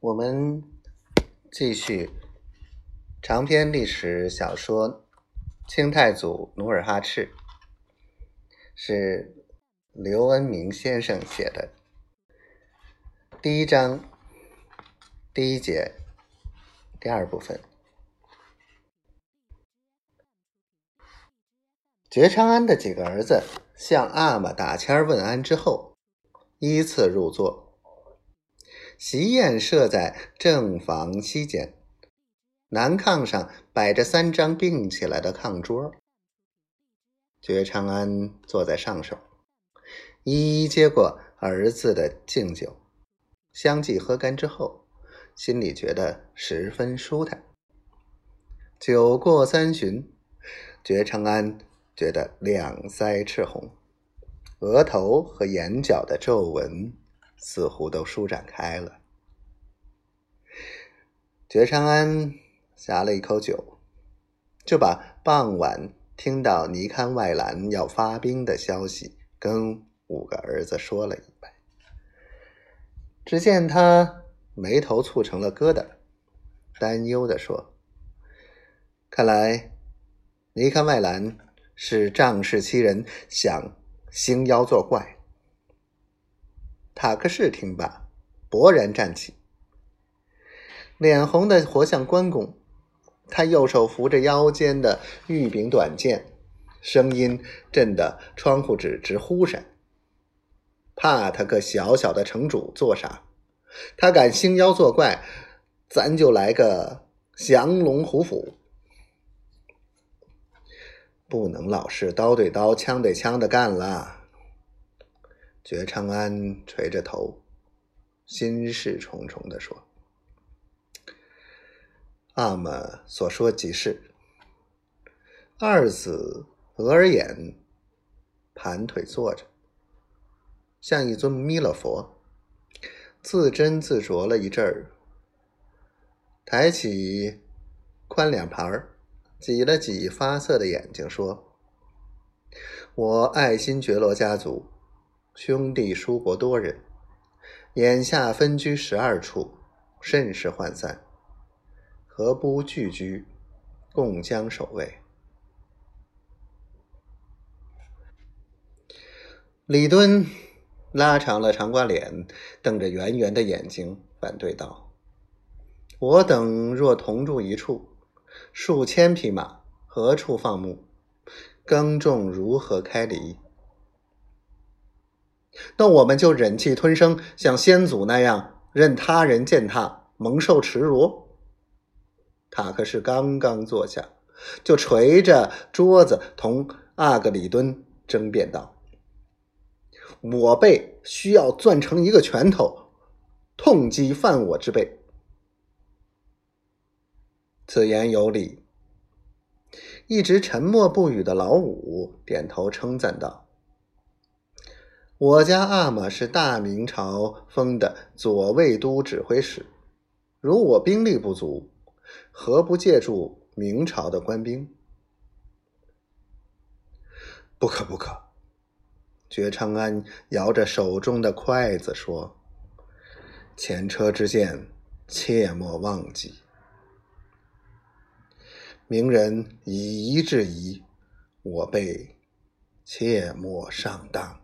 我们继续长篇历史小说《清太祖努尔哈赤》，是刘恩明先生写的。第一章第一节第二部分。觉昌安的几个儿子向阿玛打签问安之后，依次入座。席宴设在正房西间，南炕上摆着三张并起来的炕桌。觉昌安坐在上首，一一接过儿子的敬酒，相继喝干之后，心里觉得十分舒坦。酒过三巡，觉昌安觉得两腮赤红，额头和眼角的皱纹。似乎都舒展开了。觉昌安呷了一口酒，就把傍晚听到尼堪外兰要发兵的消息跟五个儿子说了一遍。只见他眉头蹙成了疙瘩，担忧的说：“看来尼堪外兰是仗势欺人，想兴妖作怪。”塔克士听罢，勃然站起，脸红的活像关公。他右手扶着腰间的玉柄短剑，声音震得窗户纸直呼闪。怕他个小小的城主做啥？他敢兴妖作怪，咱就来个降龙虎斧，不能老是刀对刀、枪对枪的干了。觉昌安垂着头，心事重重的说：“阿玛所说即是。”二子额尔眼盘腿坐着，像一尊弥勒佛，自斟自酌了一阵儿，抬起宽脸盘儿，挤了挤发涩的眼睛，说：“我爱新觉罗家族。”兄弟叔伯多人，眼下分居十二处，甚是涣散。何不聚居，共将守卫？李敦拉长了长瓜脸，瞪着圆圆的眼睛，反对道：“我等若同住一处，数千匹马何处放牧？耕种如何开犁？”那我们就忍气吞声，像先祖那样，任他人践踏，蒙受耻辱。塔克是刚刚坐下，就捶着桌子，同阿格里敦争辩道：“我辈需要攥成一个拳头，痛击犯我之辈。”此言有理。一直沉默不语的老五点头称赞道。我家阿玛是大明朝封的左卫都指挥使，如我兵力不足，何不借助明朝的官兵？不可不可！觉昌安摇着手中的筷子说：“前车之鉴，切莫忘记。明人以夷制夷，我辈切莫上当。”